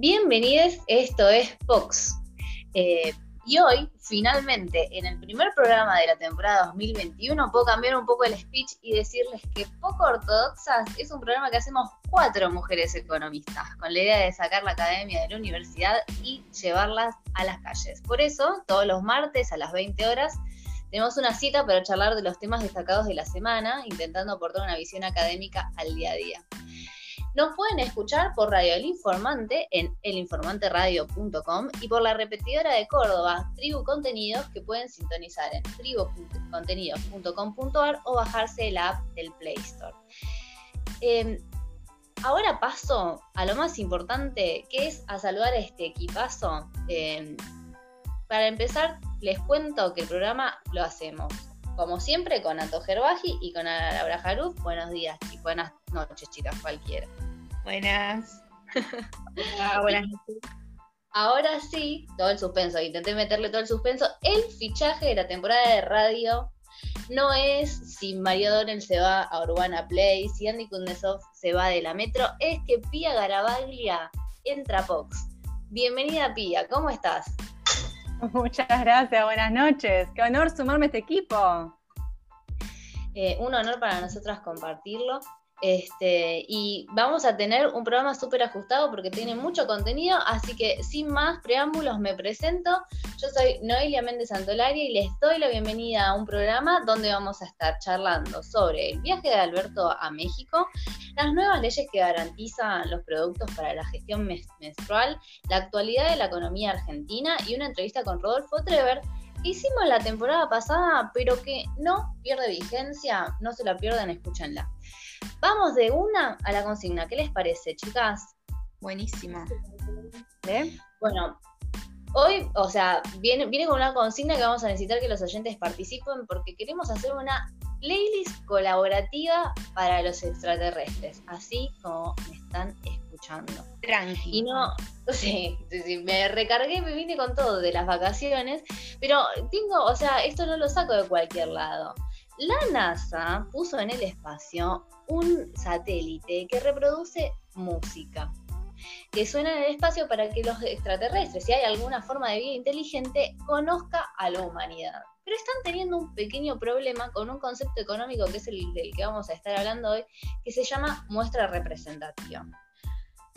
Bienvenidos, esto es Fox. Eh, y hoy, finalmente, en el primer programa de la temporada 2021, puedo cambiar un poco el speech y decirles que Poco Ortodoxas es un programa que hacemos cuatro mujeres economistas, con la idea de sacar la academia de la universidad y llevarlas a las calles. Por eso, todos los martes a las 20 horas, tenemos una cita para charlar de los temas destacados de la semana, intentando aportar una visión académica al día a día. Nos pueden escuchar por Radio El Informante en elinformanteradio.com y por la repetidora de Córdoba, Tribu Contenidos, que pueden sintonizar en tribucontenidos.com.ar o bajarse la app del Play Store. Em, ahora paso a lo más importante, que es a saludar a este equipazo. Em, para empezar, les cuento que el programa lo hacemos como siempre, con Anto Gerbaji y con Laura Jaruz. Buenos días y buenas noches, chicas, cualquiera. Buenas. buenas noches. Ahora sí, todo el suspenso, intenté meterle todo el suspenso. El fichaje de la temporada de radio no es si Mario Donel se va a Urbana Play, si Andy Kundesov se va de la Metro, es que Pia Garabaglia entra a Fox. Bienvenida Pia, ¿cómo estás? Muchas gracias, buenas noches. Qué honor sumarme a este equipo. Eh, un honor para nosotras compartirlo. Este, y vamos a tener un programa súper ajustado porque tiene mucho contenido, así que sin más preámbulos me presento. Yo soy Noelia Méndez Santolari y les doy la bienvenida a un programa donde vamos a estar charlando sobre el viaje de Alberto a México, las nuevas leyes que garantizan los productos para la gestión menstrual, la actualidad de la economía argentina y una entrevista con Rodolfo Trever hicimos la temporada pasada, pero que no pierde vigencia, no se la pierdan, escúchenla. Vamos de una a la consigna. ¿Qué les parece, chicas? Buenísimo. ¿Eh? Bueno, hoy, o sea, viene, viene con una consigna que vamos a necesitar que los oyentes participen porque queremos hacer una playlist colaborativa para los extraterrestres, así como me están escuchando. Tranquilo. Y no, sí, me recargué, me vine con todo de las vacaciones, pero tengo, o sea, esto no lo saco de cualquier lado. La NASA puso en el espacio un satélite que reproduce música, que suena en el espacio para que los extraterrestres, si hay alguna forma de vida inteligente, conozca a la humanidad. Pero están teniendo un pequeño problema con un concepto económico que es el del que vamos a estar hablando hoy, que se llama muestra representativa.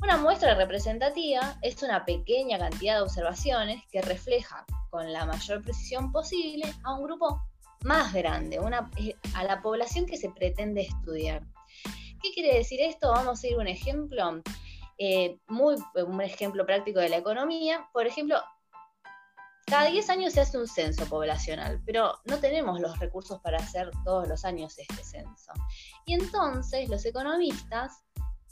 Una muestra representativa es una pequeña cantidad de observaciones que refleja con la mayor precisión posible a un grupo más grande, eh, a la población que se pretende estudiar. ¿Qué quiere decir esto? Vamos a ir un ejemplo, eh, muy, un ejemplo práctico de la economía. Por ejemplo, cada 10 años se hace un censo poblacional, pero no tenemos los recursos para hacer todos los años este censo. Y entonces los economistas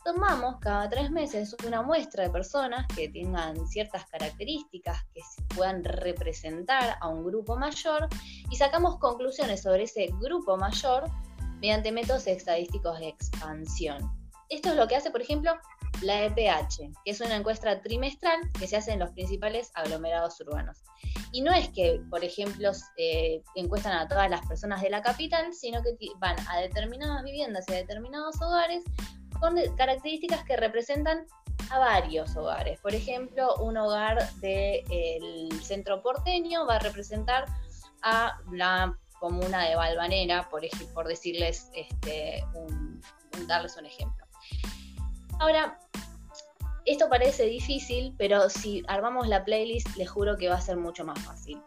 tomamos cada tres meses una muestra de personas que tengan ciertas características que puedan representar a un grupo mayor y sacamos conclusiones sobre ese grupo mayor mediante métodos estadísticos de expansión. Esto es lo que hace, por ejemplo, la EPH, que es una encuesta trimestral que se hace en los principales aglomerados urbanos. Y no es que, por ejemplo, eh, encuestan a todas las personas de la capital, sino que van a determinadas viviendas y a determinados hogares con características que representan a varios hogares. Por ejemplo, un hogar del centro porteño va a representar a la comuna de Valvanera, por, por decirles, este, darles un ejemplo. Ahora, esto parece difícil, pero si armamos la playlist, les juro que va a ser mucho más fácil.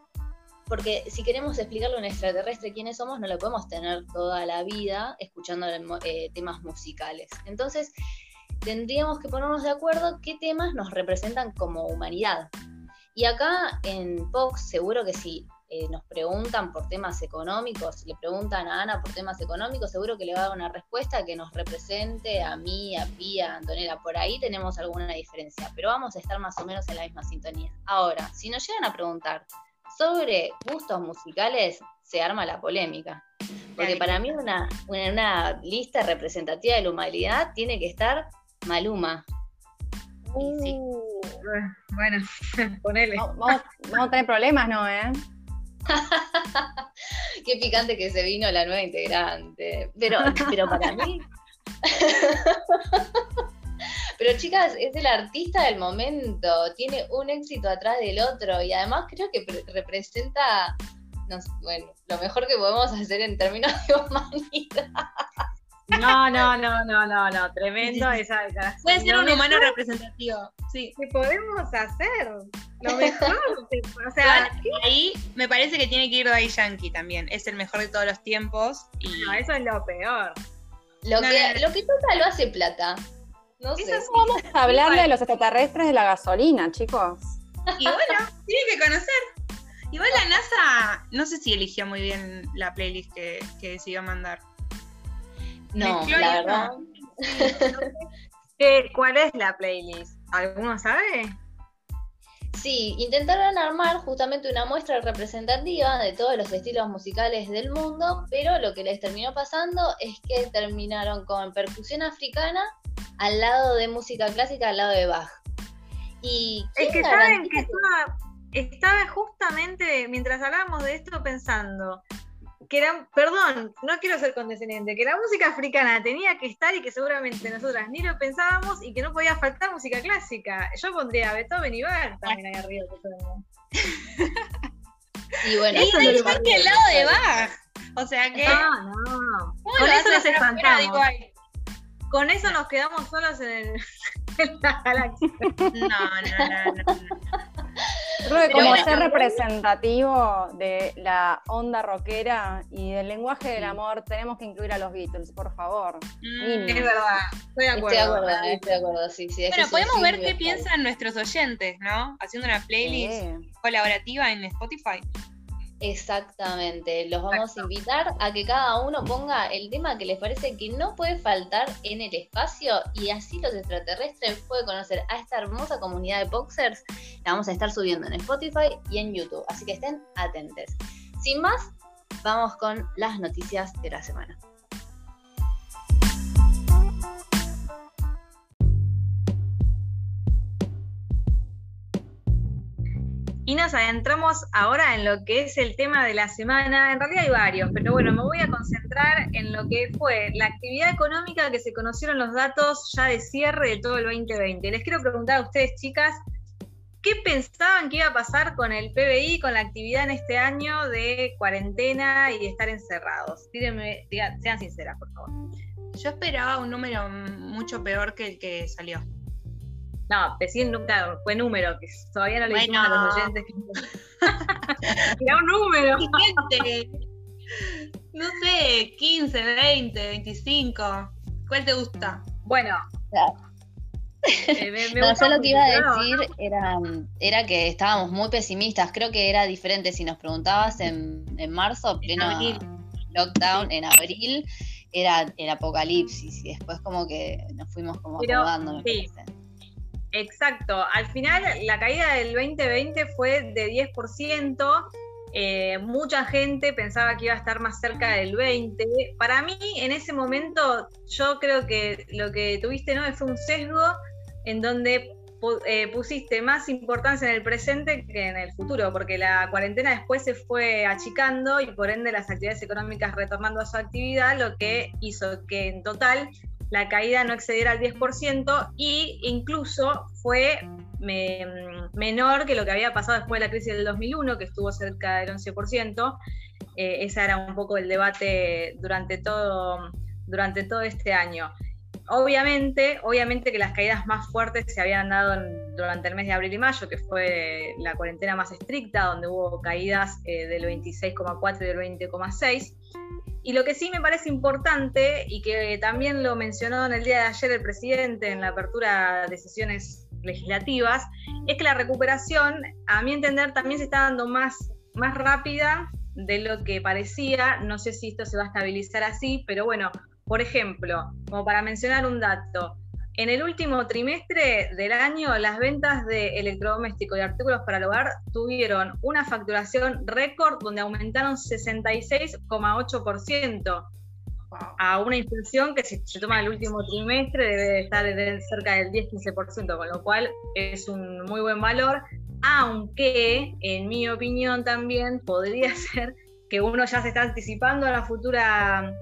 Porque si queremos explicarle a un extraterrestre quiénes somos, no lo podemos tener toda la vida escuchando eh, temas musicales. Entonces, tendríamos que ponernos de acuerdo qué temas nos representan como humanidad. Y acá en Fox, seguro que si eh, nos preguntan por temas económicos, le preguntan a Ana por temas económicos, seguro que le va a dar una respuesta que nos represente a mí, a Pía, a Antonella. Por ahí tenemos alguna diferencia, pero vamos a estar más o menos en la misma sintonía. Ahora, si nos llegan a preguntar sobre gustos musicales, se arma la polémica. Porque para mí una, una, lista representativa de la humanidad tiene que estar Maluma. Uh, bueno, ponele. Vamos, a tener problemas, ¿no? Eh? Qué picante que se vino la nueva integrante. Pero, pero para mí. pero chicas, es el artista del momento, tiene un éxito atrás del otro y además creo que representa, bueno, lo mejor que podemos hacer en términos de humanidad. No, no, no, no, no, no, tremendo esa Puede ser un humano representativo, sí. ¿Qué podemos hacer? Lo mejor. o sea, ahí me parece que tiene que ir Daddy Yankee también. Es el mejor de todos los tiempos. Y... No, eso es lo peor. Lo, que, lo que toca lo hace plata. No sé. Vamos a hablarle de los extraterrestres de la gasolina, chicos. Y bueno, tiene que conocer. Igual la NASA, no sé si eligió muy bien la playlist que, que decidió mandar. No, la verdad. ¿Cuál es la playlist? ¿Alguno sabe? Sí, intentaron armar justamente una muestra representativa de todos los estilos musicales del mundo, pero lo que les terminó pasando es que terminaron con percusión africana al lado de música clásica, al lado de Bach. Y es que saben que estaba, estaba justamente, mientras hablábamos de esto, pensando, que era, perdón, no quiero ser condescendiente, que la música africana tenía que estar y que seguramente nosotras ni lo pensábamos y que no podía faltar música clásica. Yo pondría a Beethoven y Bach también ahí arriba. y bueno, eso es lo que al lado de Bach. O sea que. No, no. Con eso nos espantamos. Con eso nos quedamos solos en, el, en la galaxia. No, no, no, no. Creo que como ser representativo de la onda rockera y del lenguaje del amor, tenemos que incluir a los Beatles, por favor. Mm, es verdad, estoy de acuerdo. Estoy de acuerdo, estoy de acuerdo sí, sí. Bueno, podemos ver qué piensan nuestros oyentes, ¿no? Haciendo una playlist colaborativa en Spotify. Exactamente, los vamos a invitar a que cada uno ponga el tema que les parece que no puede faltar en el espacio y así los extraterrestres pueden conocer a esta hermosa comunidad de boxers. La vamos a estar subiendo en Spotify y en YouTube, así que estén atentos. Sin más, vamos con las noticias de la semana. Y nos adentramos ahora en lo que es el tema de la semana. En realidad hay varios, pero bueno, me voy a concentrar en lo que fue la actividad económica que se conocieron los datos ya de cierre de todo el 2020. Les quiero preguntar a ustedes, chicas, ¿qué pensaban que iba a pasar con el PBI, con la actividad en este año de cuarentena y de estar encerrados? Díganme, sean sinceras, por favor. Yo esperaba un número mucho peor que el que salió. No, decir nunca fue número, que todavía no le dijimos a los oyentes. Era un número. no sé, 15, 20, 25. ¿Cuál te gusta? Bueno. Eh, no, yo lo que iba a decir era, era que estábamos muy pesimistas. Creo que era diferente si nos preguntabas en, en marzo, pleno lockdown, en abril, era el apocalipsis y después como que nos fuimos como acomodando. Sí. Exacto. Al final, la caída del 2020 fue de 10%. Eh, mucha gente pensaba que iba a estar más cerca del 20. Para mí, en ese momento, yo creo que lo que tuviste, ¿no? Fue un sesgo en donde eh, pusiste más importancia en el presente que en el futuro, porque la cuarentena después se fue achicando y por ende las actividades económicas retomando a su actividad, lo que hizo que en total la caída no excediera al 10% e incluso fue menor que lo que había pasado después de la crisis del 2001, que estuvo cerca del 11%. Eh, ese era un poco el debate durante todo, durante todo este año. Obviamente, obviamente que las caídas más fuertes se habían dado durante el mes de abril y mayo, que fue la cuarentena más estricta, donde hubo caídas eh, del 26,4 y del 20,6. Y lo que sí me parece importante, y que también lo mencionó en el día de ayer el presidente en la apertura de sesiones legislativas, es que la recuperación, a mi entender, también se está dando más, más rápida de lo que parecía. No sé si esto se va a estabilizar así, pero bueno, por ejemplo, como para mencionar un dato, en el último trimestre del año, las ventas de electrodomésticos y artículos para el hogar tuvieron una facturación récord donde aumentaron 66,8% a una inflación que si se toma el último trimestre debe estar cerca del 10-15%, con lo cual es un muy buen valor, aunque en mi opinión también podría ser que uno ya se está anticipando a la futura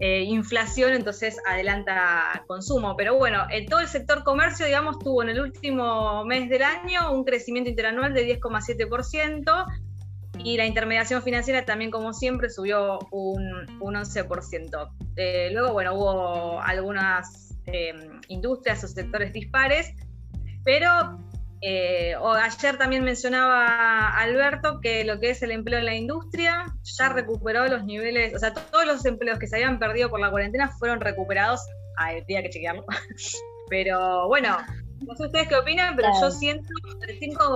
eh, inflación, entonces adelanta consumo. Pero bueno, en todo el sector comercio, digamos, tuvo en el último mes del año un crecimiento interanual de 10,7% y la intermediación financiera también, como siempre, subió un, un 11%. Eh, luego, bueno, hubo algunas eh, industrias o sectores dispares, pero eh, o ayer también mencionaba Alberto que lo que es el empleo en la industria ya recuperó los niveles, o sea, todos los empleos que se habían perdido por la cuarentena fueron recuperados. Ay, tenía que chequearlo. Pero bueno, no sé ustedes qué opinan, pero yo siento,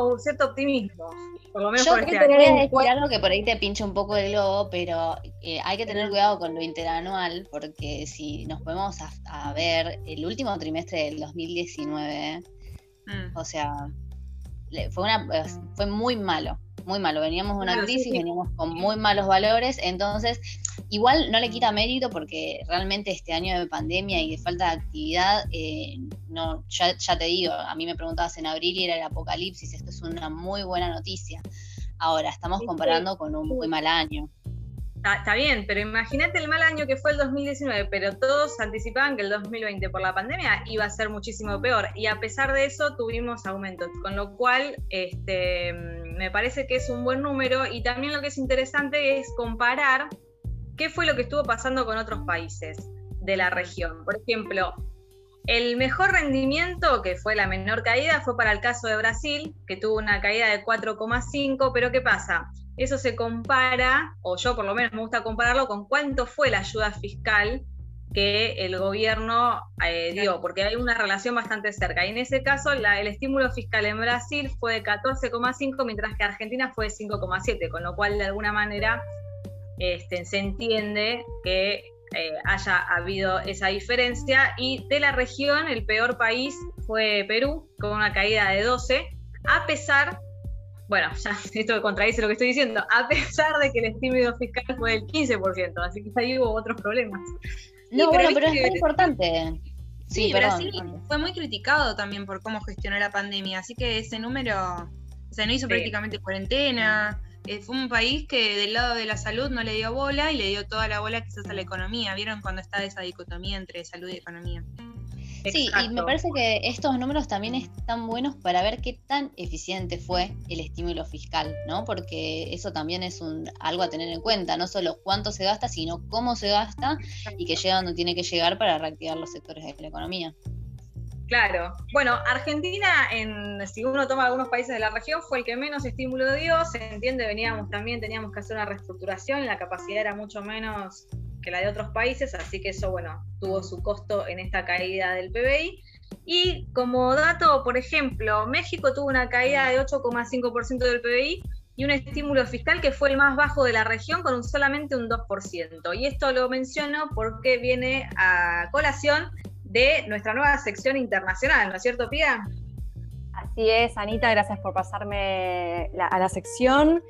un cierto optimismo. Por lo menos yo por este creo año. que que por ahí te pincha un poco el globo, pero eh, hay que tener cuidado con lo interanual, porque si nos podemos a, a ver el último trimestre del 2019, Mm. O sea, fue, una, es- fue muy malo, muy malo. Veníamos de una Claro, crisis, sí. veníamos con muy malos valores, entonces igual no le quita mérito porque realmente este año de pandemia y de falta de actividad, eh, no, ya, ya te digo, a mí me preguntabas en abril y era el apocalipsis, esto es una muy buena noticia. Ahora, estamos comparando con un muy mal año. Está, bien, pero imagínate el mal año que fue el 2019, pero todos anticipaban que el 2020 por la pandemia iba a ser muchísimo peor y a pesar de eso tuvimos aumentos, con lo cual este, me parece que es un buen número y también lo que es interesante es comparar qué fue lo que estuvo pasando con otros países de la región. Por ejemplo, el mejor rendimiento, que fue la menor caída, fue para el caso de Brasil, que tuvo una caída de 4,5, pero ¿qué pasa? Eso se compara, o yo por lo menos me gusta compararlo con cuánto fue la ayuda fiscal que el gobierno eh, dio, porque hay una relación bastante cerca. Y en ese caso, la- el estímulo fiscal en Brasil fue de 14,5, mientras que Argentina fue de 5,7, con lo cual de alguna manera este, se entiende que eh, haya habido esa diferencia. Y de la región, el peor país fue Perú, con una caída de 12, a pesar, bueno, ya esto contradice lo que estoy diciendo, a pesar de que el estímulo fiscal fue del 15%, así que ahí hubo otros problemas. No, pero bueno, pero es que- importante. Sí, Sí, perdón. Brasil fue muy criticado también por cómo gestionó la pandemia, así que ese número, o sea, no hizo Sí. prácticamente cuarentena, eh, fue un país que del lado de la salud no le dio bola y le dio toda la bola quizás a la economía, ¿vieron cuando está esa dicotomía entre salud y economía? Sí, y me parece que estos números también están buenos para ver qué tan eficiente fue el estímulo fiscal, ¿no? Porque eso también es un, algo a tener en cuenta, no solo cuánto se gasta, sino cómo se gasta y que llega donde tiene que llegar para reactivar los sectores de la economía. Claro. Bueno, Argentina, en, si uno toma algunos países de la región, fue el que menos estímulo dio. Se entiende, veníamos también, teníamos que hacer una reestructuración, la capacidad era mucho menos que la de otros países, así que eso, bueno, tuvo su costo en esta caída del PBI. Y como dato, por ejemplo, México tuvo una caída de 8,5% del PBI y un estímulo fiscal que fue el más bajo de la región con un solamente un 2%. Y esto lo menciono porque viene a colación de nuestra nueva sección internacional, ¿no es cierto, Pia? Así es, Anita, gracias por pasarme a la sección.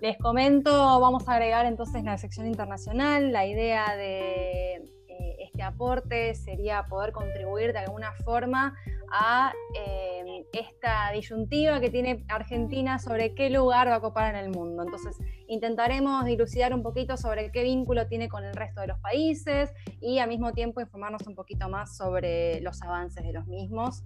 Les comento, vamos a agregar entonces la sección internacional. La idea de eh, este aporte sería poder contribuir de alguna forma a eh, esta disyuntiva que tiene Argentina sobre qué lugar va a ocupar en el mundo. Entonces, intentaremos dilucidar un poquito sobre qué vínculo tiene con el resto de los países y al mismo tiempo informarnos un poquito más sobre los avances de los mismos.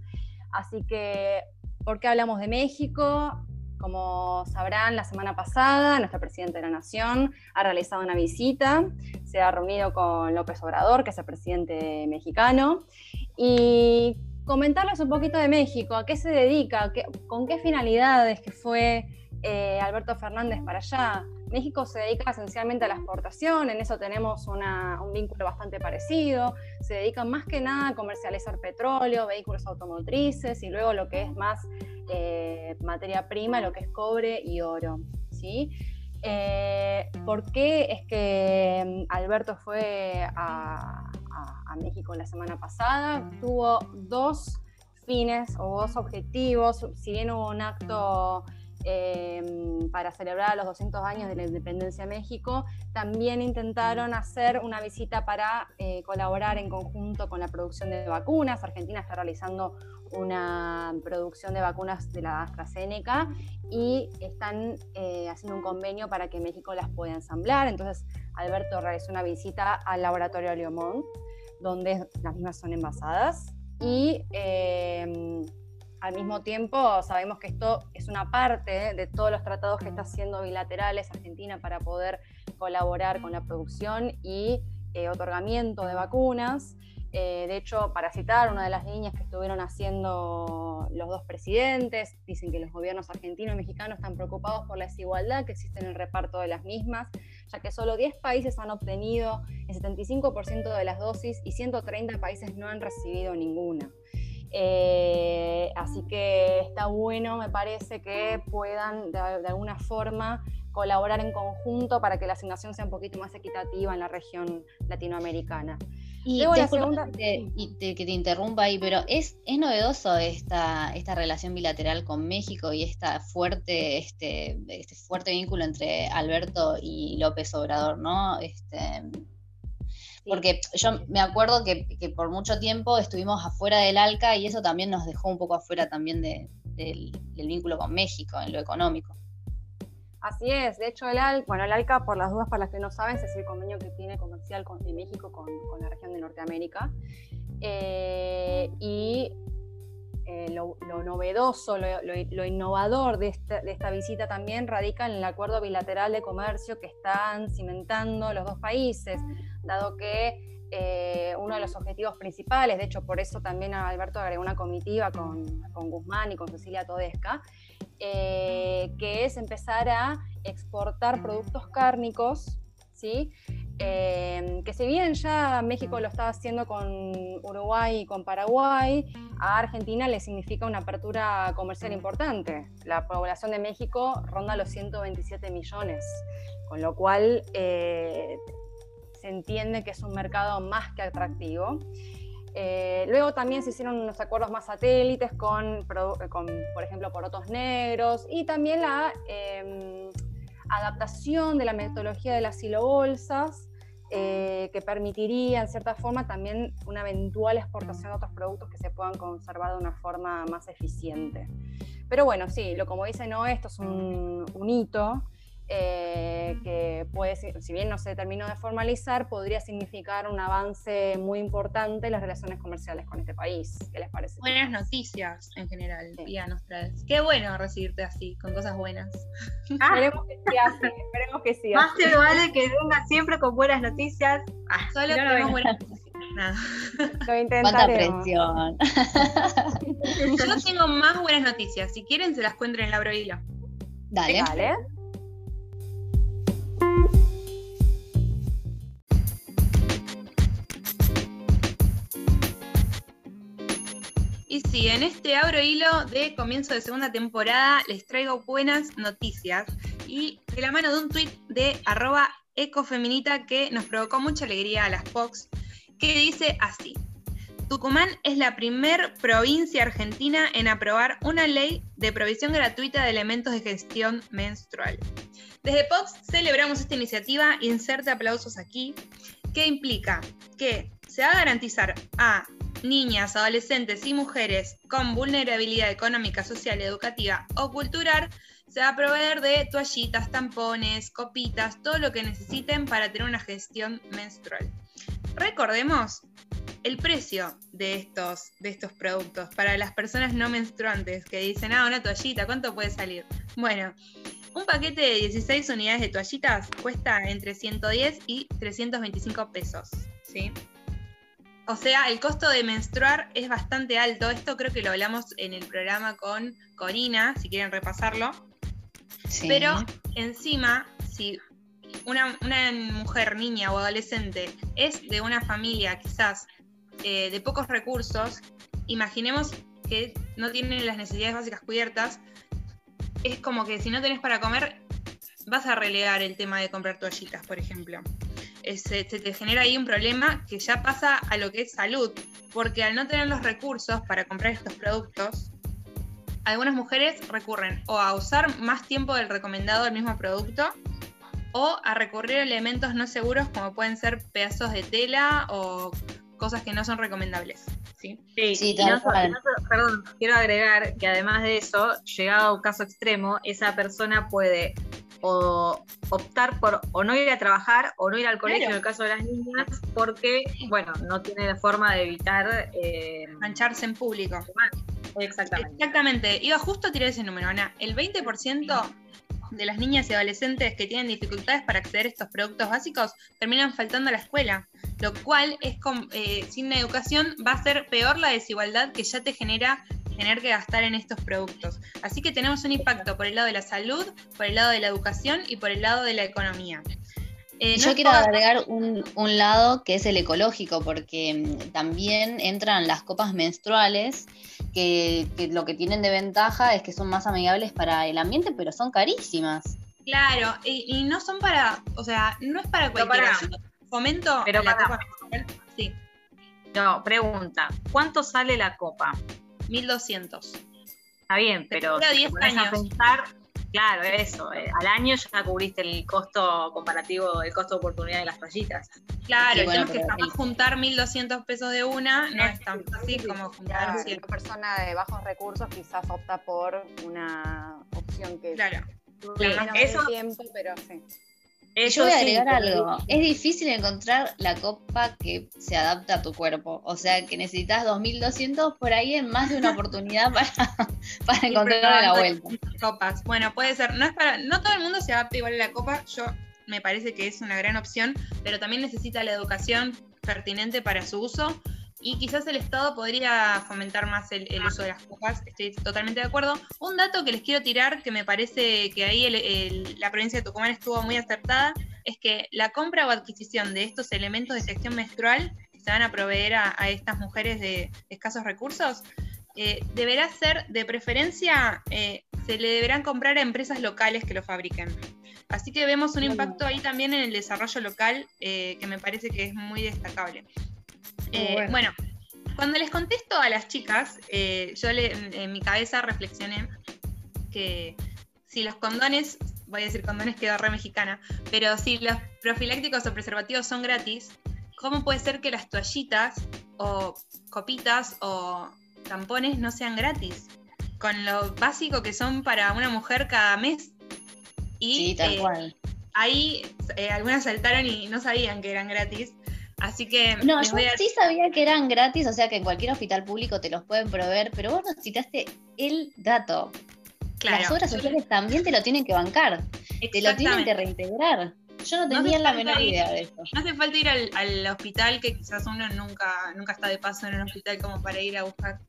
Así que, ¿por qué hablamos de México? Como sabrán, la semana pasada nuestra presidenta de la Nación ha realizado una visita, se ha reunido con López Obrador, que es el presidente mexicano, y comentarles un poquito de México, a qué se dedica, qué- con qué finalidades que fue eh, Alberto Fernández para allá. México se dedica esencialmente a la exportación, en eso tenemos un vínculo bastante parecido. Se dedican más que nada a comercializar petróleo, vehículos automotrices y luego lo que es más eh, materia prima, lo que es cobre y oro. ¿sí? Eh, ¿Por qué es que mm, Alberto fue a- a México la semana pasada? Tuvo dos fines o dos objetivos, si bien hubo un acto eh, para celebrar los 200 años de la independencia de México, también intentaron hacer una visita para eh, colaborar en conjunto con la producción de vacunas. Argentina está realizando una producción de vacunas de la AstraZeneca y están eh, haciendo un convenio para que México las pueda ensamblar. Entonces, Alberto realizó una visita al laboratorio Leomont, donde las mismas son envasadas. Y em, al mismo tiempo sabemos que esto es una parte de todos los tratados que está haciendo bilaterales Argentina para poder colaborar con la producción y eh, otorgamiento de vacunas. Eh, de hecho, para citar una de las líneas que estuvieron haciendo los dos presidentes, dicen que los gobiernos argentino y mexicano están preocupados por la desigualdad que existe en el reparto de las mismas, ya que solo 10 países han obtenido el 75% de las dosis y 130 países no han recibido ninguna. Eh, así que está bueno, me parece, que puedan de alguna forma colaborar en conjunto para que la asignación sea un poquito más equitativa en la región latinoamericana. Y la segunda... que, te, que te interrumpa ahí, pero es, es novedoso esta, esta relación bilateral con México y esta fuerte, este, este fuerte vínculo entre Alberto y López Obrador, ¿no? Este, porque yo me acuerdo que, por mucho tiempo estuvimos afuera del ALCA y eso también nos dejó un poco afuera también del, del vínculo con México en lo económico. Así es, de hecho el ALCA, bueno, el ALCA, por las dudas para las que no saben, es el convenio que tiene comercial con, de México con, la región de Norteamérica. Eh, y eh, lo, novedoso, lo, innovador de esta, visita también radica en el acuerdo bilateral de comercio que están cimentando los dos países, dado que eh, uno de los objetivos principales, de hecho por eso también Alberto agregó una comitiva con, con Guzmán y con Cecilia Todesca, eh, que es empezar a exportar productos cárnicos, ¿sí? Eh, que si bien ya México lo estaba haciendo con Uruguay y con Paraguay, a Argentina le significa una apertura comercial importante. La población de México ronda los 127 millones, con lo cual eh, se entiende que es un mercado más que atractivo. Eh, luego también se hicieron unos acuerdos más satélites con, por ejemplo, porotos negros y también la em, adaptación de la metodología de las silobolsas eh, que permitiría, en cierta forma, también una eventual exportación de otros productos que se puedan conservar de una forma más eficiente. Pero bueno, sí, lo como dice no, esto es un, un hito eh, que puede, si bien no se terminó de formalizar, podría significar un avance muy importante en las relaciones comerciales con este país. ¿Qué les parece? Buenas noticias en general, sí. nos traes. Qué bueno recibirte así, con cosas buenas. Ah. Esperemos que sí, así, esperemos que sí. Más te vale que venga siempre con buenas noticias. Ah, solo tenemos buenas noticias. Nada. Lo intentaremos. presión. Yo tengo más buenas noticias. Si quieren, se las cuento en la hilo. Dale. Dale. Sí, en este abro hilo de comienzo de segunda temporada les traigo buenas noticias y de la mano de un tuit de arroba ecofeminita que nos provocó mucha alegría a las Fox, que dice así. Tucumán es la primer provincia argentina en aprobar una ley de provisión gratuita de elementos de gestión menstrual. Desde Fox celebramos esta iniciativa, inserte aplausos aquí, que implica que se va a garantizar a niñas, adolescentes y mujeres con vulnerabilidad económica, social, educativa o cultural, se va a proveer de toallitas, tampones, copitas, todo lo que necesiten para tener una gestión menstrual. Recordemos el precio de estos, de estos productos para las personas no menstruantes que dicen, ah, una toallita, ¿cuánto puede salir? Bueno, un paquete de 16 unidades de toallitas cuesta entre 110 y 325 pesos, ¿sí? O sea, el costo de menstruar es bastante alto. Esto creo que lo hablamos en el programa con Corina, si quieren repasarlo. Pero encima, si una, mujer, niña o adolescente es de una familia quizás eh, de pocos recursos, imaginemos que no tienen las necesidades básicas cubiertas, es como que si no tenés para comer, vas a relegar el tema de comprar toallitas, por ejemplo. Se, te genera ahí un problema que ya pasa a lo que es salud, porque al no tener los recursos para comprar estos productos, algunas mujeres recurren o a usar más tiempo del recomendado del mismo producto o a recurrir a elementos no seguros como pueden ser pedazos de tela o cosas que no son recomendables. Sí, sí, perdón, quiero agregar que además de eso, llegado a un caso extremo, esa persona puede o optar por o no ir a trabajar o no ir al colegio en el caso de las niñas porque, bueno, no tiene forma de evitar eh, mancharse en público. Exactamente. Exactamente. Iba justo a tirar ese número, Ana. El 20% de las niñas y adolescentes que tienen dificultades para acceder a estos productos básicos terminan faltando a la escuela, lo cual es eh, sin educación va a ser peor la desigualdad que ya te genera tener que gastar en estos productos. Así que tenemos un impacto por el lado de la salud, por el lado de la educación y por el lado de la economía. Eh, Yo quiero agregar un, lado que es el ecológico, porque mm, también entran las copas menstruales, que, lo que tienen de ventaja es que son más amigables para el ambiente, pero son carísimas. Claro, y, no son para, o sea, no es para cualquiera. fomento pero la copa Sí. No, pregunta, ¿cuánto sale la copa? 1200. Está bien, pero 10 años. pensar, claro, eso, eh, al año ya cubriste el costo comparativo, el costo de oportunidad de las toallitas. Claro, y tenemos que juntar 1.200 pesos de una, no es tan fácil como juntar Una persona de bajos recursos quizás opta por una opción que claro. Claro, eso, tiempo, pero sí. Yo voy a agregar algo. Es difícil encontrar la copa que se adapta a tu cuerpo. O sea, que necesitas 2200 por ahí en más de una oportunidad para, para encontrar la vuelta. Copas. Bueno, puede ser. No, es para, no todo el mundo se adapta igual a la copa. Yo me parece que es una gran opción, pero también necesita la educación pertinente para su uso y quizás el Estado podría fomentar más el, uso de las copas, estoy totalmente de acuerdo. Un dato que les quiero tirar, que me parece que ahí la provincia de Tucumán estuvo muy acertada, es que la compra o adquisición de estos elementos de gestión menstrual que se van a proveer a, estas mujeres de escasos recursos, eh, deberá ser de preferencia, eh, se le deberán comprar a empresas locales que lo fabriquen. Así que vemos un impacto ahí también en el desarrollo local eh, que me parece que es muy destacable. Eh, bueno. cuando les contesto a las chicas, eh, yo en, mi cabeza reflexioné que si los condones, voy a decir condones quedó re mexicana, pero si los profilácticos o preservativos son gratis, ¿cómo puede ser que las toallitas o copitas o tampones no sean gratis? Con lo básico que son para una mujer cada mes. Y, sí, tal eh, cual. Ahí algunas saltaron y no sabían que eran gratis. Así que. No, yo sí sabía que eran gratis, o sea que en cualquier hospital público te los pueden proveer, pero vos nos citaste el dato. Claro. Las obras sociales también te lo tienen que bancar. Te lo tienen que reintegrar. Yo no tenía la menor idea de eso. No hace falta ir al, hospital, que quizás uno nunca, nunca está de paso en un hospital como para ir a buscar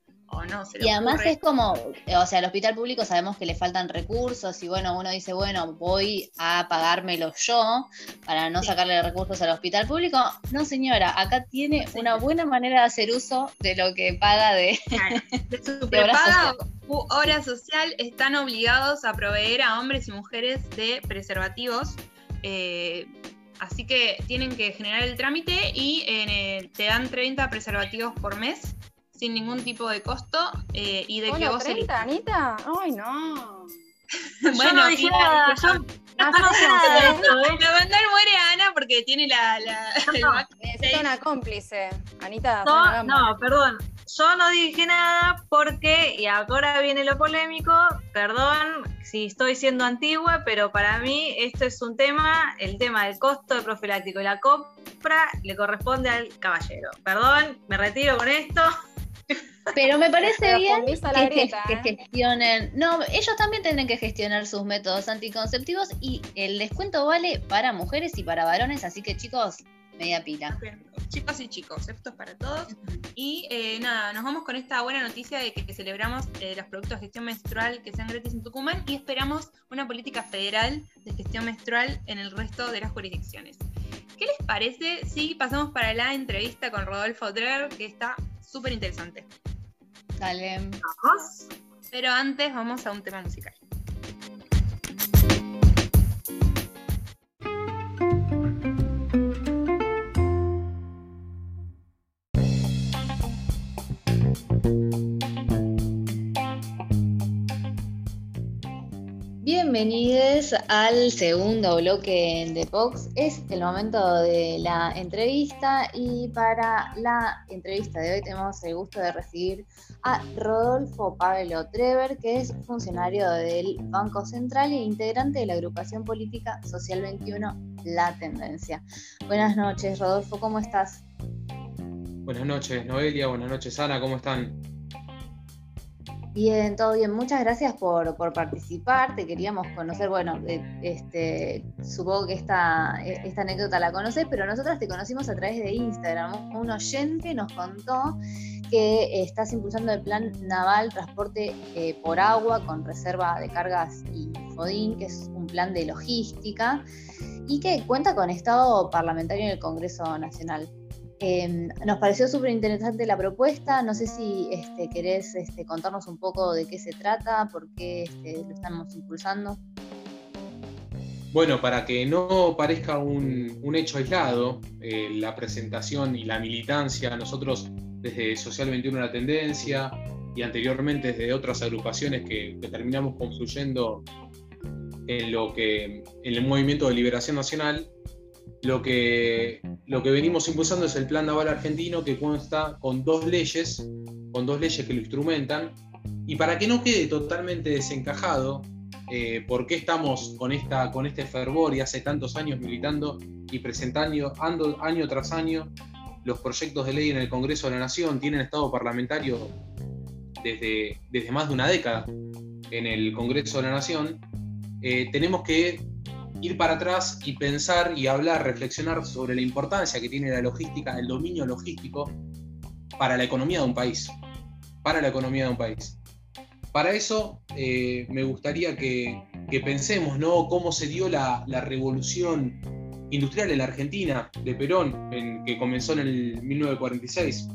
y además es como, o sea, al hospital público sabemos que le faltan recursos y bueno, uno dice, bueno, voy a pagármelo yo para no sacarle recursos al hospital público. No, señora, acá tiene una buena manera de hacer uso de lo que paga de, su prepaga obra social. Están obligados a proveer a hombres y mujeres de preservativos. Eh, así que tienen que generar el trámite y eh, te dan 30 preservativos por mes sin ningún tipo de costo eh, y de que vos 30, Anita? Ay, no. bueno, no dije nada. Yo, no, no, La bandar muere a Ana porque tiene la. la, una cómplice. Anita. No, no, perdón. Yo no dije nada porque, y ahora viene lo polémico, perdón si estoy siendo antigua, pero para mí esto es un tema, el tema del costo de profiláctico y la compra le corresponde al caballero. Perdón, me retiro con esto. Pero me parece bien que, ¿eh? gestionen. No, ellos también tienen que gestionar sus métodos anticonceptivos y el descuento vale para mujeres y para varones, así que chicos, media pila. Chicos y chicos, esto es para todos. Y eh, nada, nos vamos con esta buena noticia de que, celebramos eh, los productos de gestión menstrual que sean gratis en Tucumán y esperamos una política federal de gestión menstrual en el resto de las jurisdicciones. ¿Qué les parece si pasamos para la entrevista con Rodolfo Dreher, que está súper interesante? Dale. Vamos. Pero antes vamos a un tema musical. Bienvenidos al segundo bloque de Vox. Es el momento de la entrevista y para la entrevista de hoy tenemos el gusto de recibir a Rodolfo Pablo Trever, que es funcionario del Banco Central e integrante de la agrupación política Social 21 La Tendencia. Buenas noches, Rodolfo, ¿cómo estás? Buenas noches, Noelia, buenas noches, Ana, ¿cómo están? Bien, todo bien. Muchas gracias por, participar. Te queríamos conocer, bueno, eh, este, supongo que esta, esta anécdota la conoces, pero nosotras te conocimos a través de Instagram. Un oyente nos contó que estás impulsando el plan naval transporte eh, por agua con reserva de cargas y FODIN, que es un plan de logística y que cuenta con estado parlamentario en el Congreso Nacional. Em, nos pareció súper interesante la propuesta. No sé si este, querés este, contarnos un poco de qué se trata, por qué este, lo estamos impulsando. Bueno, para que no parezca un, hecho aislado, eh, la presentación y la militancia, nosotros desde Social 21 La Tendencia y anteriormente desde otras agrupaciones que, que terminamos confluyendo en lo que en el movimiento de liberación nacional, lo que, lo que venimos impulsando es el Plan Naval Argentino que consta con dos leyes, con dos leyes que lo instrumentan. Y para que no quede totalmente desencajado, eh, por qué estamos con, esta, con este fervor y hace tantos años militando y presentando año tras año los proyectos de ley en el Congreso de la Nación, tienen estado parlamentario desde, desde más de una década en el Congreso de la Nación, eh, tenemos que ir para atrás y pensar y hablar, reflexionar sobre la importancia que tiene la logística, el dominio logístico para la economía de un país. Para la economía de un país. Para eso eh, me gustaría que, pensemos ¿no? cómo se dio la, revolución industrial en la Argentina de Perón, que comenzó en el 1946,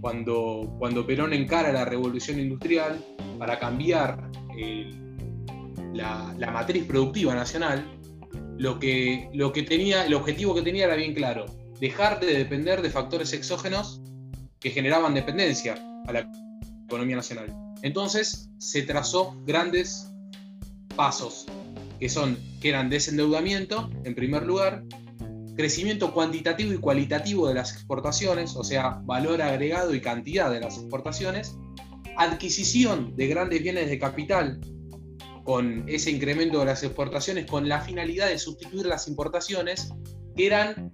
cuando, cuando Perón encara la revolución industrial para cambiar eh, la, la, matriz productiva nacional lo que, lo que tenía, el objetivo que tenía era bien claro, dejar de depender de factores exógenos que generaban dependencia a la economía nacional. Entonces se trazó grandes pasos, que, son, que eran desendeudamiento, en primer lugar, crecimiento cuantitativo y cualitativo de las exportaciones, o sea, valor agregado y cantidad de las exportaciones, adquisición de grandes bienes de capital con ese incremento de las exportaciones con la finalidad de sustituir las importaciones, que eran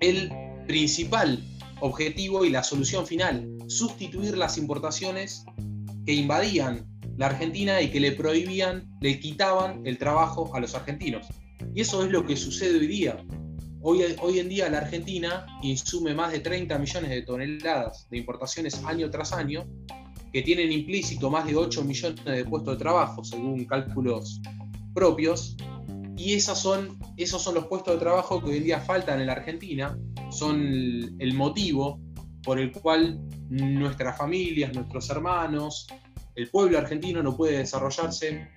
el principal objetivo y la solución final, sustituir las importaciones que invadían la Argentina y que le prohibían, le quitaban el trabajo a los argentinos. Y eso es lo que sucede hoy día. Hoy, hoy en día la Argentina insume más de 30 millones de toneladas de importaciones año tras año que tienen implícito más de 8 millones de puestos de trabajo, según cálculos propios, y esas son, esos son los puestos de trabajo que hoy en día faltan en la Argentina, son el motivo por el cual nuestras familias, nuestros hermanos, el pueblo argentino no puede desarrollarse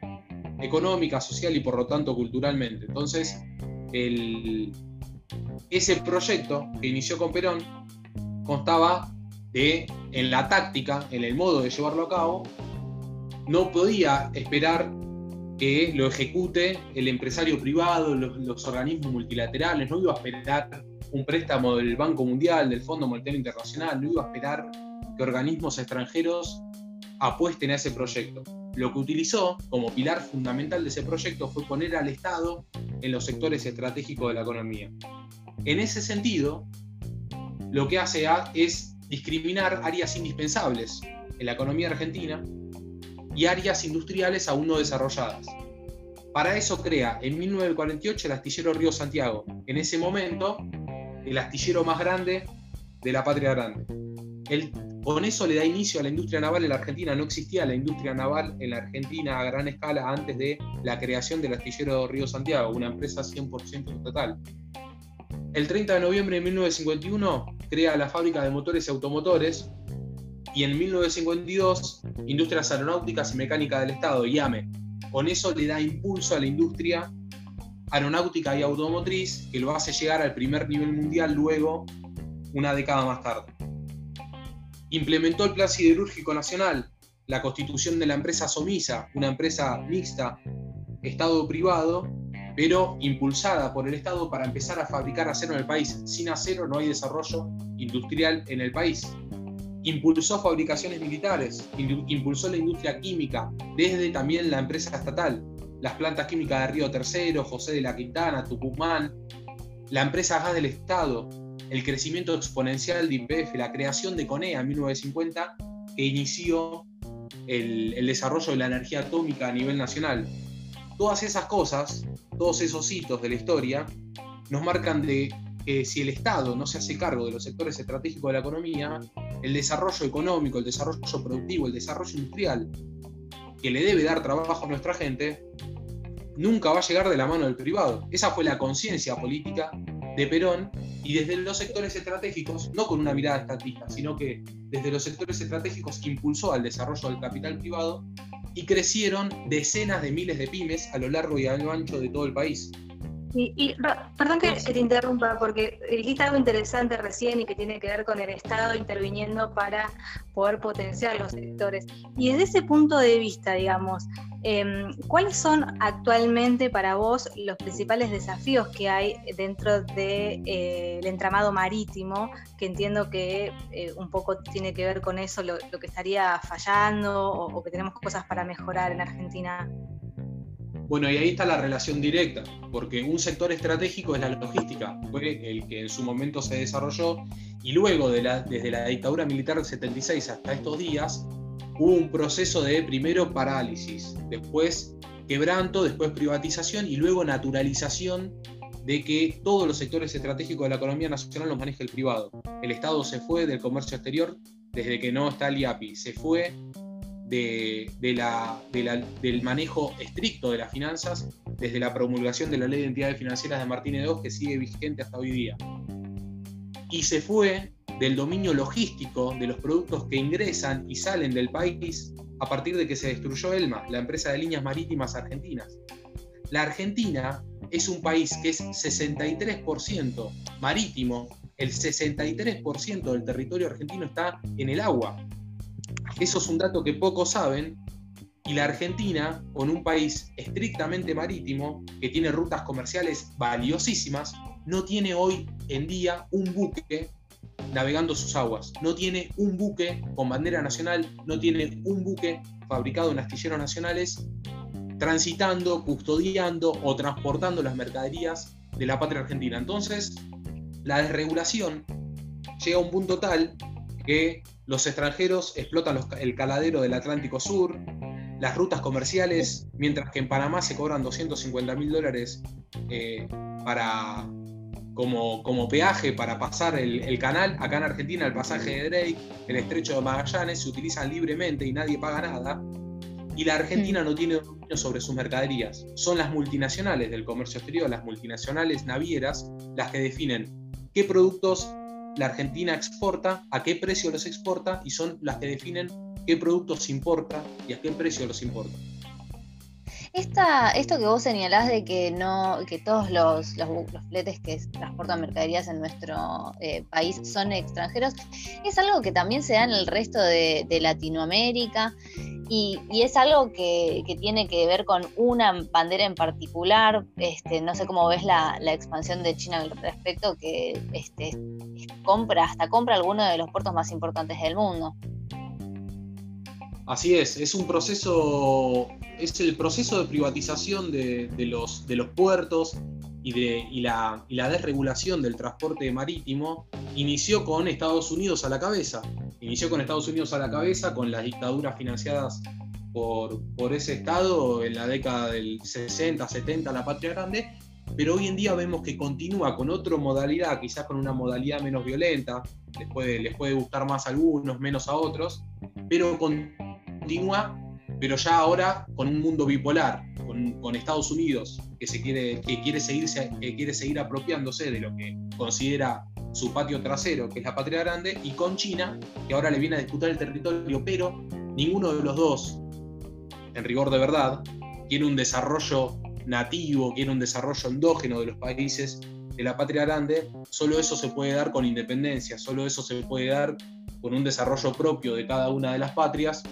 económica, social y por lo tanto culturalmente. Entonces, ese proyecto que inició con Perón constaba en la táctica, en el modo de llevarlo a cabo, no podía esperar que lo ejecute el empresario privado, los, organismos multilaterales, no iba a esperar un préstamo del Banco Mundial, del Fondo Monetario Internacional, no iba a esperar que organismos extranjeros apuesten a ese proyecto. Lo que utilizó como pilar fundamental de ese proyecto fue poner al Estado en los sectores estratégicos de la economía. En ese sentido, lo que hace es discriminar áreas indispensables en la economía argentina y áreas industriales aún no desarrolladas. Para eso crea en 1948 el astillero Río Santiago, en ese momento el astillero más grande de la patria grande. con eso le da inicio a la industria naval en la Argentina. No existía la industria naval en la Argentina a gran escala antes de la creación del astillero Río Santiago, una empresa 100% estatal. El 30 de noviembre de 1951 crea la fábrica de motores y automotores y en 1952 Industrias Aeronáuticas y Mecánica del Estado, IAME. Con eso le da impulso a la industria aeronáutica y automotriz que lo hace llegar al primer nivel mundial luego, una década más tarde. Implementó el Plan Siderúrgico Nacional, la constitución de la empresa Somisa, una empresa mixta Estado-privado, pero impulsada por el Estado para empezar a fabricar acero en el país. Sin acero no hay desarrollo industrial en el país. Impulsó fabricaciones militares, impulsó la industria química, desde también la empresa estatal, las plantas químicas de Río Tercero, José de la Quintana, Tucumán, la empresa gas del Estado, el crecimiento exponencial de IPF, la creación de CONEA en 1950, que inició el, el desarrollo de la energía atómica a nivel nacional. Todas esas cosas, todos esos hitos de la historia, nos marcan de que si el Estado no se hace cargo de los sectores estratégicos de la economía, el desarrollo económico, el desarrollo productivo, el desarrollo industrial, que le debe dar trabajo a nuestra gente, nunca va a llegar de la mano del privado. Esa fue la conciencia política de Perón y desde los sectores estratégicos, no con una mirada estatista, sino que desde los sectores estratégicos impulsó al desarrollo del capital privado y crecieron decenas de miles de pymes a lo largo y a lo ancho de todo el país. Y, perdón que, te interrumpa, porque dijiste algo interesante recién y que tiene que ver con el Estado interviniendo para poder potenciar los sectores. Y desde ese punto de vista, digamos, em, ¿cuáles son actualmente para vos los principales desafíos que hay dentro del de, eh, entramado marítimo? Que entiendo que eh, un poco tiene que ver con eso, lo, que estaría fallando o que tenemos cosas para mejorar en Argentina. Bueno, y ahí está la relación directa, porque un sector estratégico es la logística, fue el que en su momento se desarrolló, y luego de la, desde la dictadura militar del 76 hasta estos días, hubo un proceso de primero parálisis, después quebranto, después privatización y luego naturalización de que todos los sectores estratégicos de la economía nacional los maneja el privado. El Estado se fue del comercio exterior desde que no está el IAPI, se fue de, la, del manejo estricto de las finanzas desde la promulgación de la Ley de Entidades Financieras de Martínez II, que sigue vigente hasta hoy día. Y se fue del dominio logístico de los productos que ingresan y salen del país a partir de que se destruyó ELMA, la empresa de líneas marítimas argentinas. La Argentina es un país que es 63% marítimo, el 63% del territorio argentino está en el agua. Eso es un dato que pocos saben. Y la Argentina, con un país estrictamente marítimo, que tiene rutas comerciales valiosísimas, no tiene hoy en día un buque navegando sus aguas. No tiene un buque con bandera nacional, no tiene un buque fabricado en astilleros nacionales transitando, custodiando o transportando las mercaderías de la patria argentina. Entonces, la desregulación llega a un punto tal que los extranjeros explotan el caladero del Atlántico Sur, las rutas comerciales, mientras que en Panamá se cobran 250 mil dólares eh, para, como, como, peaje para pasar el, canal. Acá en Argentina el pasaje de Drake, el estrecho de Magallanes se utilizan libremente y nadie paga nada. Y la Argentina no tiene dominio sobre sus mercaderías. Son las multinacionales del comercio exterior, las multinacionales navieras, las que definen qué productos la Argentina exporta, a qué precio los exporta y son las que definen qué productos importa y a qué precio los importa. Esta, esto que vos señalás de que no, que todos los, los, fletes que transportan mercaderías en nuestro eh, país son extranjeros, es algo que también se da en el resto de, Latinoamérica y, es algo que, tiene que ver con una bandera en particular. Este, no sé cómo ves la, expansión de China al respecto, que este, compra, hasta compra algunos de los puertos más importantes del mundo. Así es, es un proceso, es el proceso de privatización de, los, de los puertos y, de, la, la desregulación del transporte marítimo inició con Estados Unidos a la cabeza. Inició con Estados Unidos a la cabeza, con las dictaduras financiadas por, por ese Estado en la década del 60, 70, la patria grande, pero hoy en día vemos que continúa con otra modalidad, quizás con una modalidad menos violenta, les puede, les puede gustar más a algunos, menos a otros, pero con continua, pero ya ahora con un mundo bipolar, con, Estados Unidos que, se quiere, que, quiere seguirse, que quiere seguir apropiándose de lo que considera su patio trasero, que es la patria grande, y con China, que ahora le viene a disputar el territorio, pero ninguno de los dos, en rigor de verdad, quiere un desarrollo nativo, quiere un desarrollo endógeno de los países de la patria grande, solo eso se puede dar con independencia, solo eso se puede dar con un desarrollo propio de cada una de las patrias,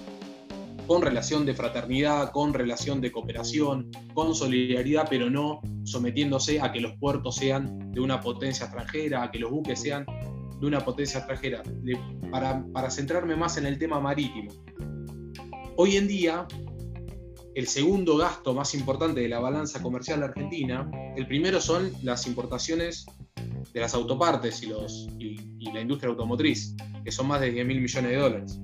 con relación de fraternidad, con relación de cooperación, con solidaridad, pero no sometiéndose a que los puertos sean de una potencia extranjera, a que los buques sean de una potencia extranjera. para, centrarme más en el tema marítimo. Hoy en día, el segundo gasto más importante de la balanza comercial argentina, el primero son las importaciones de las autopartes y, y, la industria automotriz, que son más de 10 mil millones de dólares.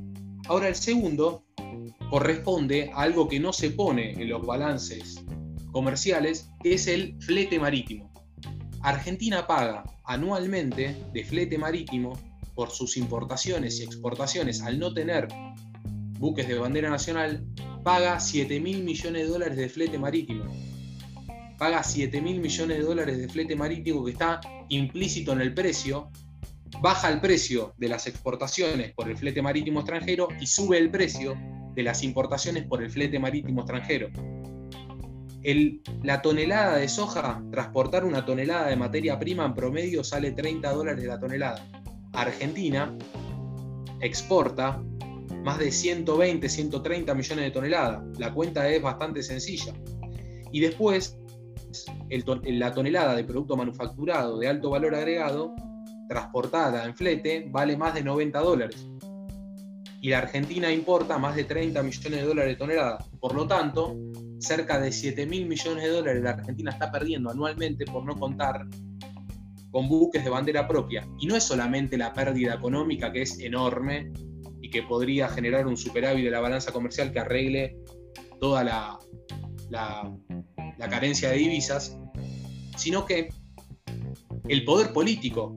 Ahora el segundo corresponde a algo que no se pone en los balances comerciales, que es el flete marítimo. Argentina paga anualmente de flete marítimo por sus importaciones y exportaciones al no tener buques de bandera nacional, paga 7 mil millones de dólares de flete marítimo. Paga 7 mil millones de dólares de flete marítimo que está implícito en el precio, baja el precio de las exportaciones por el flete marítimo extranjero y sube el precio de las importaciones por el flete marítimo extranjero. la tonelada de soja, transportar una tonelada de materia prima en promedio sale 30 dólares la tonelada. Argentina exporta más de 120, 130 millones de toneladas. La cuenta es bastante sencilla. Y después, la tonelada de producto manufacturado de alto valor agregado, transportada en flete, vale más de 90 dólares. Y la Argentina importa más de 30 millones de dólares de tonelada. Por lo tanto, cerca de 7 mil millones de dólares la Argentina está perdiendo anualmente por no contar con buques de bandera propia. Y no es solamente la pérdida económica, que es enorme, y que podría generar un superávit de la balanza comercial que arregle toda la, la, carencia de divisas, sino que el poder político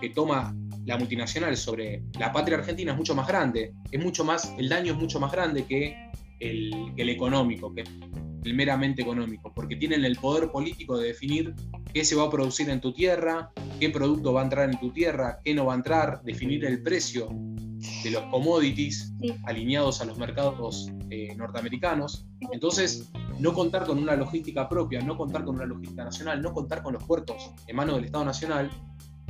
que toma la multinacional sobre la patria argentina es mucho más grande, es mucho más, el daño es mucho más grande que el, que el económico, que el meramente económico, porque tienen el poder político de definir qué se va a producir en tu tierra, qué producto va a entrar en tu tierra, qué no va a entrar, definir el precio de los commodities alineados a los mercados eh, norteamericanos. Entonces, no contar con una logística propia, no contar con una logística nacional, no contar con los puertos en manos del Estado Nacional,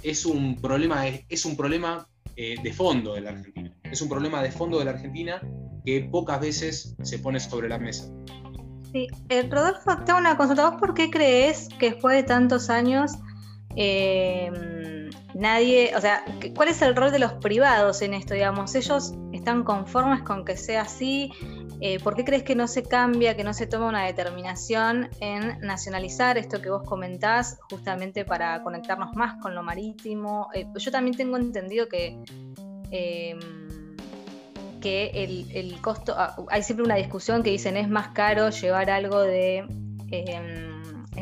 es un problema, es, un problema eh, de fondo de la Argentina. Es un problema de fondo de la Argentina que pocas veces se pone sobre la mesa. Sí, eh, Rodolfo, tengo una consulta. ¿Vos por qué crees que después de tantos años nadie, o sea, ¿cuál es el rol de los privados en esto? Digamos, ellos están conformes con que sea así. Eh, ¿Por qué crees que no se cambia, que no se toma una determinación en nacionalizar esto que vos comentás, justamente para conectarnos más con lo marítimo? Eh, yo también tengo entendido que, em, que el, el costo, ah, hay siempre una discusión que dicen es más caro llevar algo de em,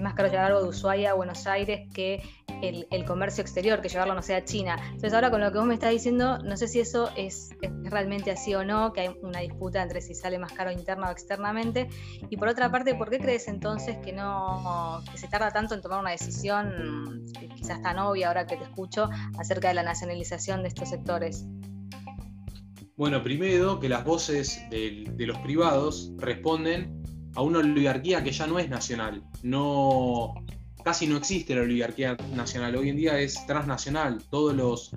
es más caro llevar algo de Ushuaia a Buenos Aires que el, comercio exterior, que llevarlo, no sea a China. Entonces ahora con lo que vos me estás diciendo, no sé si eso es, realmente así o no, que hay una disputa entre si sale más caro interna o externamente. Y por otra parte, ¿por qué crees entonces que no que se tarda tanto en tomar una decisión, quizás tan obvia ahora que te escucho, acerca de la nacionalización de estos sectores? Bueno, primero que las voces de los privados responden a una oligarquía que ya no es nacional. No, casi no existe la oligarquía nacional. Hoy en día es transnacional. Todos los,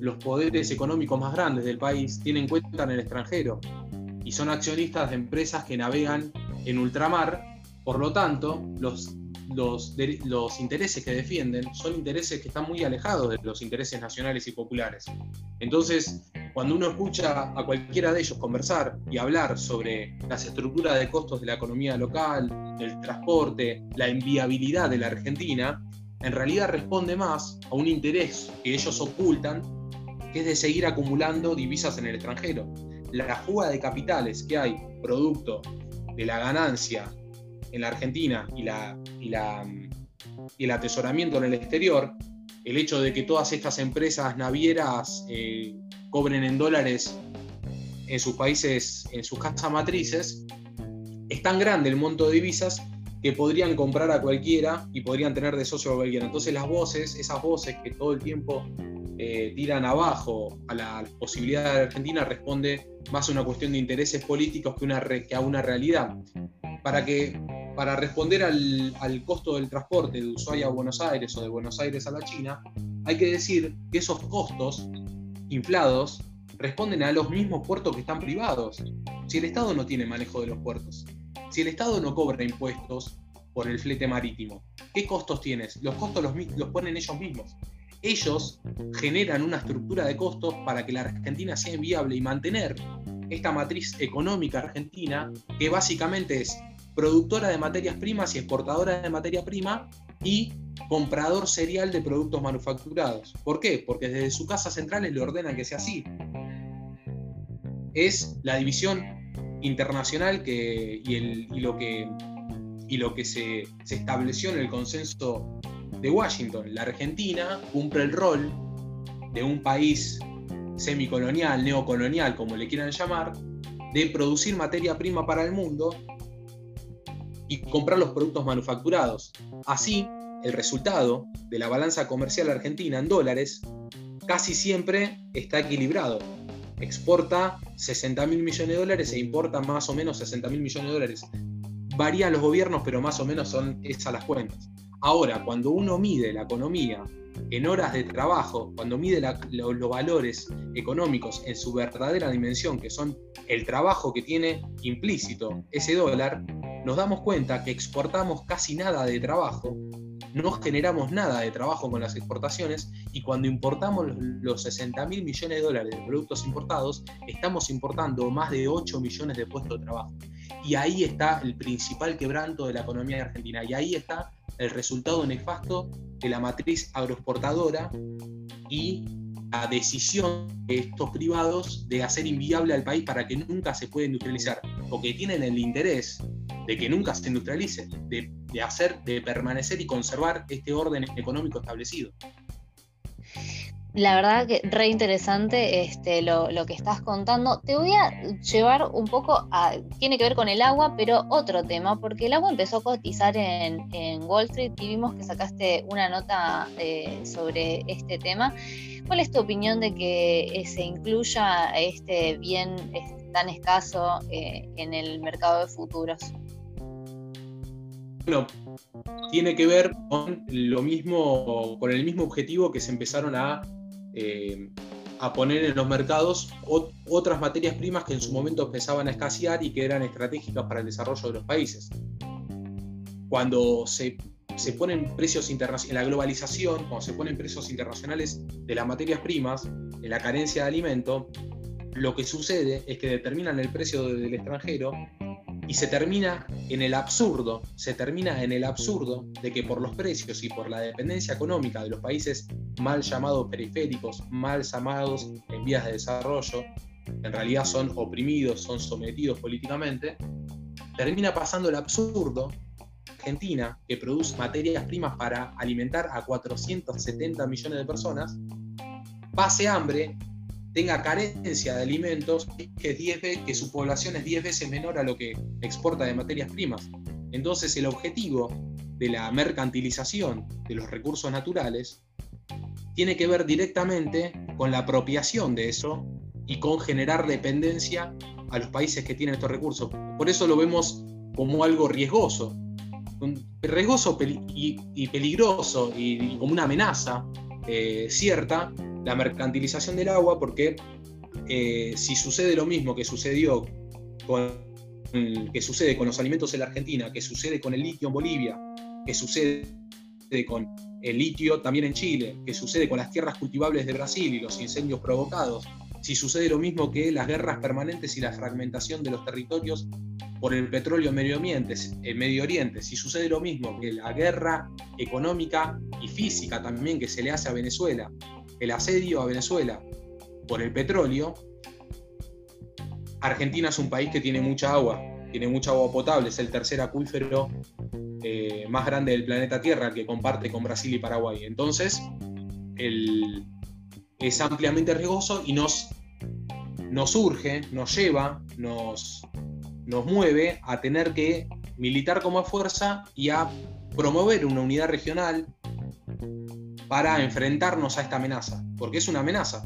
los poderes económicos más grandes del país tienen cuenta en el extranjero y son accionistas de empresas que navegan en ultramar. Por lo tanto, los los, los intereses que defienden son intereses que están muy alejados de los intereses nacionales y populares. Entonces, cuando uno escucha a cualquiera de ellos conversar y hablar sobre las estructuras de costos de la economía local, del transporte, la inviabilidad de la Argentina, en realidad responde más a un interés que ellos ocultan, que es de seguir acumulando divisas en el extranjero. La fuga de capitales que hay producto de la ganancia en la Argentina y, la, y, la, y el atesoramiento en el exterior, el hecho de que todas estas empresas navieras eh, cobren en dólares en sus países, en sus casas matrices, es tan grande el monto de divisas que podrían comprar a cualquiera y podrían tener de socio a cualquiera. Entonces las voces, esas voces que todo el tiempo eh, tiran abajo a la, posibilidad de Argentina, responde más a una cuestión de intereses políticos que, una, que a una realidad. Para que para responder al, costo del transporte de Ushuaia a Buenos Aires o de Buenos Aires a la China, hay que decir que esos costos inflados responden a los mismos puertos que están privados. Si el Estado no tiene manejo de los puertos, si el Estado no cobra impuestos por el flete marítimo, ¿qué costos tienes? Los costos los, los ponen ellos mismos. Ellos generan una estructura de costos para que la Argentina sea viable y mantener esta matriz económica argentina, que básicamente es productora de materias primas y exportadora de materia prima y comprador serial de productos manufacturados. ¿Por qué? Porque desde su casa centrales le ordenan que sea así. Es la división internacional que, y, lo que, y lo que se, se estableció en el consenso de Washington. La Argentina cumple el rol de un país semicolonial, neocolonial, como le quieran llamar, de producir materia prima para el mundo y comprar los productos manufacturados. Así, el resultado de la balanza comercial argentina en dólares casi siempre está equilibrado. Exporta 60 mil millones de dólares e importa más o menos 60 mil millones de dólares. Varían los gobiernos, pero más o menos son esas las cuentas. Ahora, cuando uno mide la economía en horas de trabajo, cuando mide los valores económicos en su verdadera dimensión, que son el trabajo que tiene implícito ese dólar, nos damos cuenta que exportamos casi nada de trabajo, no generamos nada de trabajo con las exportaciones y cuando importamos los 60 mil millones de dólares de productos importados, estamos importando más de 8 millones de puestos de trabajo. Y ahí está el principal quebranto de la economía argentina y ahí está el resultado nefasto de la matriz agroexportadora y la decisión de estos privados de hacer inviable al país para que nunca se pueda industrializar, porque tienen el interés de que nunca se industrialice, de, hacer, de permanecer y conservar este orden económico establecido. La verdad que re interesante este, lo, que estás contando. Te voy a llevar un poco a, tiene que ver con el agua, pero otro tema, porque el agua empezó a cotizar en, Wall Street y vimos que sacaste una nota eh, sobre este tema. ¿Cuál es tu opinión de que eh, se incluya este bien tan escaso eh, en el mercado de futuros? Bueno, tiene que ver con lo mismo, con el mismo objetivo que se empezaron a eh, a poner en los mercados otras materias primas que en su momento empezaban a escasear y que eran estratégicas para el desarrollo de los países. Cuando se, se ponen precios internacionales, en la globalización, cuando se ponen precios internacionales de las materias primas, en la carencia de alimento, lo que sucede es que determinan el precio del extranjero y se termina en el absurdo, se termina en el absurdo de que por los precios y por la dependencia económica de los países mal llamados periféricos, mal llamados en vías de desarrollo, en realidad son oprimidos, son sometidos políticamente, termina pasando el absurdo. Argentina, que produce materias primas para alimentar a 470 millones de personas, pase hambre tenga carencia de alimentos, que, 10 que su población es 10 veces menor a lo que exporta de materias primas. Entonces el objetivo de la mercantilización de los recursos naturales tiene que ver directamente con la apropiación de eso y con generar dependencia a los países que tienen estos recursos. Por eso lo vemos como algo riesgoso, riesgoso y, peligroso y, como una amenaza eh, cierta la mercantilización del agua, porque eh, si sucede lo mismo que sucedió con, que sucede con los alimentos en la Argentina, que sucede con el litio en Bolivia, que sucede con el litio también en Chile, que sucede con las tierras cultivables de Brasil y los incendios provocados, si sucede lo mismo que las guerras permanentes y la fragmentación de los territorios por el petróleo Medio en Medio Oriente, si sucede lo mismo que la guerra económica y física también que se le hace a Venezuela, el asedio a Venezuela por el petróleo, Argentina es un país que tiene mucha agua, tiene mucha agua potable, es el tercer acuífero eh, más grande del planeta Tierra que comparte con Brasil y Paraguay. Entonces, es ampliamente riesgoso y nos, nos urge, nos lleva, nos, nos mueve a tener que militar como fuerza y a promover una unidad regional para enfrentarnos a esta amenaza, porque es una amenaza.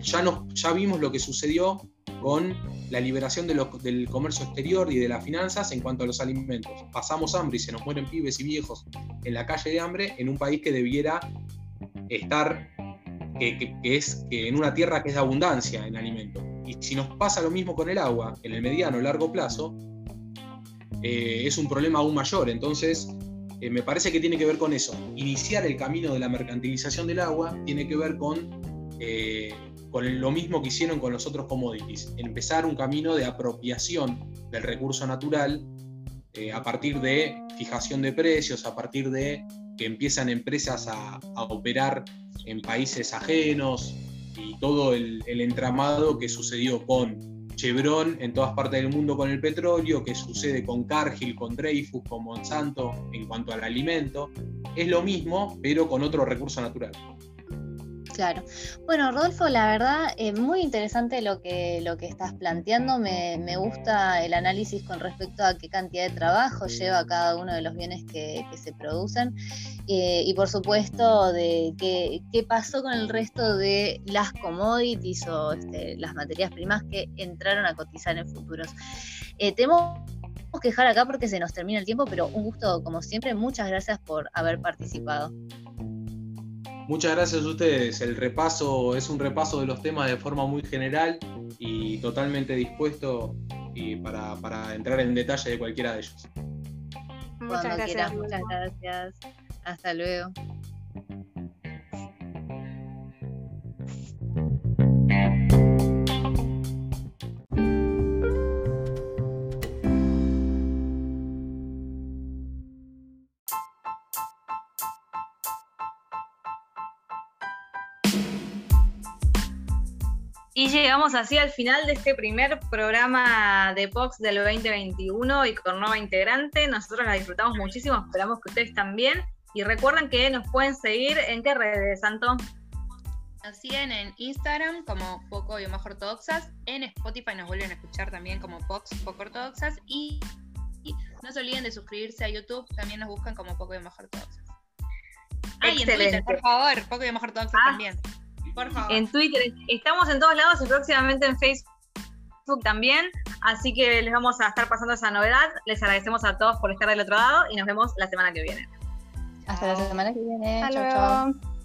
Ya, ya vimos lo que sucedió con la liberación del comercio exterior y de las finanzas en cuanto a los alimentos. Pasamos hambre y se nos mueren pibes y viejos en la calle de hambre en un país que debiera estar, que, es que en una tierra que es de abundancia en alimentos. Y si nos pasa lo mismo con el agua, en el mediano o largo plazo, eh, es un problema aún mayor. Entonces, eh, me parece que tiene que ver con eso. Iniciar el camino de la mercantilización del agua tiene que ver con, eh, con lo mismo que hicieron con los otros commodities. Empezar un camino de apropiación del recurso natural a partir de fijación de precios, a partir de que empiezan empresas a, operar en países ajenos y todo el, entramado que sucedió con Chevron en todas partes del mundo con el petróleo, que sucede con Cargill, con Dreyfus, con Monsanto en cuanto al alimento, es lo mismo, pero con otro recurso natural. Claro. Bueno, Rodolfo, la verdad, eh, muy interesante lo que, lo que estás planteando. Me, gusta el análisis con respecto a qué cantidad de trabajo lleva cada uno de los bienes que, se producen. Eh, y por supuesto, de qué, qué, pasó con el resto de las commodities o este, las materias primas que entraron a cotizar en futuros. Eh, tenemos que dejar acá porque se nos termina el tiempo, pero un gusto como siempre. Muchas gracias por haber participado. Muchas gracias a ustedes. El repaso es un repaso de los temas de forma muy general y totalmente dispuesto y para, para entrar en detalle de cualquiera de ellos. Muchas gracias. muchas gracias. Hasta luego. Y llegamos así al final de este primer programa de POX del 2021 y con nueva integrante. Nosotros la disfrutamos muchísimo, esperamos que ustedes también. Y recuerden que nos pueden seguir en qué redes, Santo. Nos siguen en Instagram como Poco y Más Ortodoxas. En Spotify nos vuelven a escuchar también como Pox Poco Ortodoxas. Y, no se olviden de suscribirse a YouTube. También nos buscan como Poco y Más Ortodoxas. Ah, en Twitter, por favor. Poco y Más Ortodoxas ah. también. En Twitter. Estamos en todos lados y próximamente en Facebook también. Así que les vamos a estar pasando esa novedad. Les agradecemos a todos por estar del otro lado y nos vemos la semana que viene. Hasta la semana que viene. Chao, chao.